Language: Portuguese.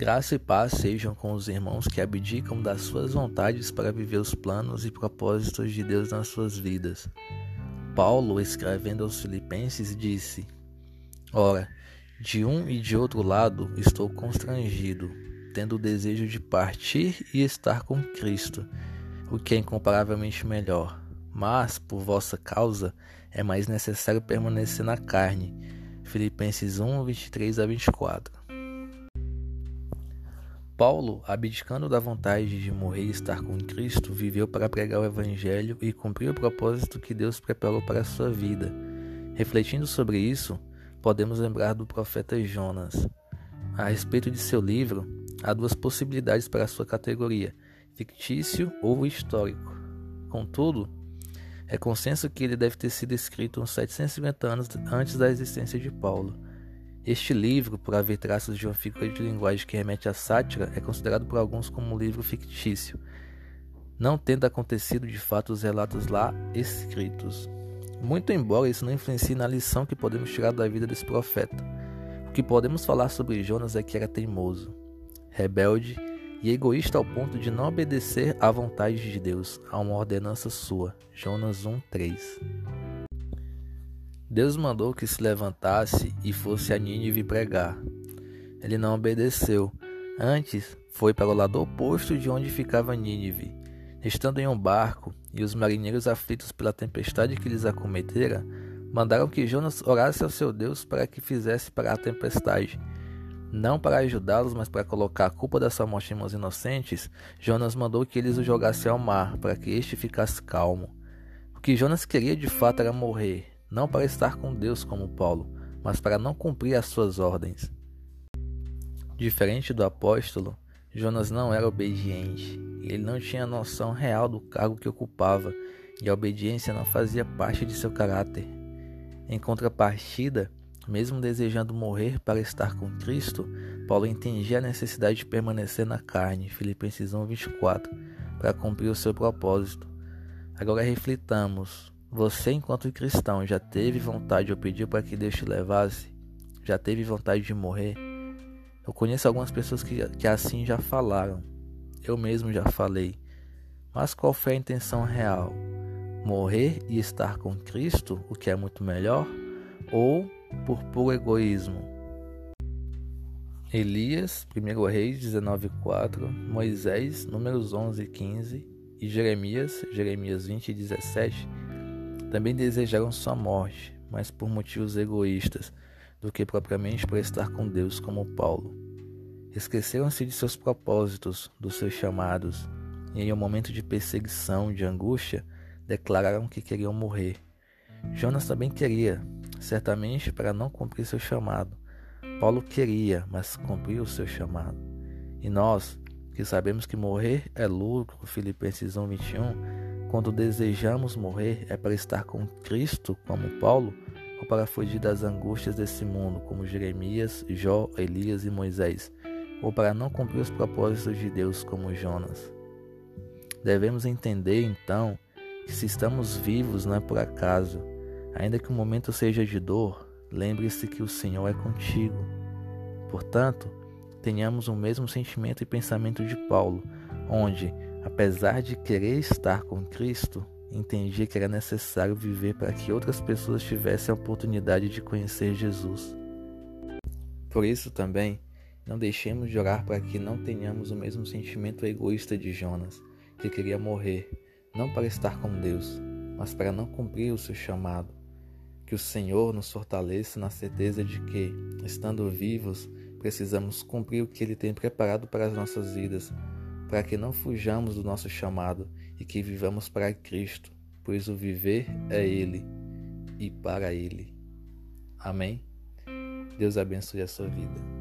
Graça e paz sejam com os irmãos que abdicam das suas vontades para viver os planos e propósitos de Deus nas suas vidas. Paulo, escrevendo aos Filipenses, disse: Ora, de um e de outro lado estou constrangido, tendo o desejo de partir e estar com Cristo, o que é incomparavelmente melhor. Mas, por vossa causa, é mais necessário permanecer na carne. Filipenses 1, 23 a 24. Paulo, abdicando da vontade de morrer e estar com Cristo, viveu para pregar o Evangelho e cumprir o propósito que Deus preparou para a sua vida. Refletindo sobre isso, podemos lembrar do profeta Jonas. A respeito de seu livro, há duas possibilidades para sua categoria: fictício ou histórico. Contudo, é consenso que ele deve ter sido escrito uns 750 anos antes da existência de Paulo. Este livro, por haver traços de uma figura de linguagem que remete à sátira, é considerado por alguns como um livro fictício, não tendo acontecido de fato os relatos lá escritos. Muito embora isso não influencie na lição que podemos tirar da vida desse profeta. O que podemos falar sobre Jonas é que era teimoso, rebelde e egoísta ao ponto de não obedecer à vontade de Deus, a uma ordenança sua. Jonas 1:3. Deus mandou que se levantasse e fosse a Nínive pregar. Ele não obedeceu. Antes, foi para o lado oposto de onde ficava Nínive. Estando em um barco, e os marinheiros aflitos pela tempestade que lhes acometera, mandaram que Jonas orasse ao seu Deus para que fizesse parar a tempestade. Não para ajudá-los, mas para colocar a culpa da sua morte em mãos inocentes, Jonas mandou que eles o jogassem ao mar, para que este ficasse calmo. O que Jonas queria de fato era morrer, não para estar com Deus como Paulo, mas para não cumprir as suas ordens. Diferente do apóstolo, Jonas não era obediente, ele não tinha noção real do cargo que ocupava, e a obediência não fazia parte de seu caráter. Em contrapartida, mesmo desejando morrer para estar com Cristo, Paulo entendia a necessidade de permanecer na carne, Filipenses 1:24, para cumprir o seu propósito. Agora reflitamos, você, enquanto cristão, já teve vontade ou pediu para que Deus te levasse? Já teve vontade de morrer? Eu conheço algumas pessoas que, que assim já falaram. Eu mesmo já falei. Mas qual foi a intenção real? Morrer e estar com Cristo, o que é muito melhor? Ou por puro egoísmo? Elias, 1 Reis 19:4, Moisés, números 11 e 15 e Jeremias, Jeremias 20 e 17 também desejaram sua morte, mas por motivos egoístas, do que propriamente por estar com Deus, como Paulo. Esqueceram-se de seus propósitos, dos seus chamados, e em um momento de perseguição, de angústia, declararam que queriam morrer. Jonas também queria, certamente para não cumprir seu chamado. Paulo queria, mas cumpriu o seu chamado. E nós, que sabemos que morrer é lucro, Filipenses 1:21, quando desejamos morrer, é para estar com Cristo, como Paulo, ou para fugir das angústias desse mundo, como Jeremias, Jó, Elias e Moisés, ou para não cumprir os propósitos de Deus, como Jonas. Devemos entender, então, que se estamos vivos não é por acaso. Ainda que o momento seja de dor, lembre-se que o Senhor é contigo. Portanto, tenhamos o mesmo sentimento e pensamento de Paulo, onde, Apesar de querer estar com Cristo, entendia que era necessário viver para que outras pessoas tivessem a oportunidade de conhecer Jesus. Por isso também, não deixemos de orar para que não tenhamos o mesmo sentimento egoísta de Jonas, que queria morrer, não para estar com Deus, mas para não cumprir o seu chamado. Que o Senhor nos fortaleça na certeza de que, estando vivos, precisamos cumprir o que Ele tem preparado para as nossas vidas para que não fujamos do nosso chamado e que vivamos para Cristo, pois o viver é Ele e para Ele. Amém? Deus abençoe a sua vida.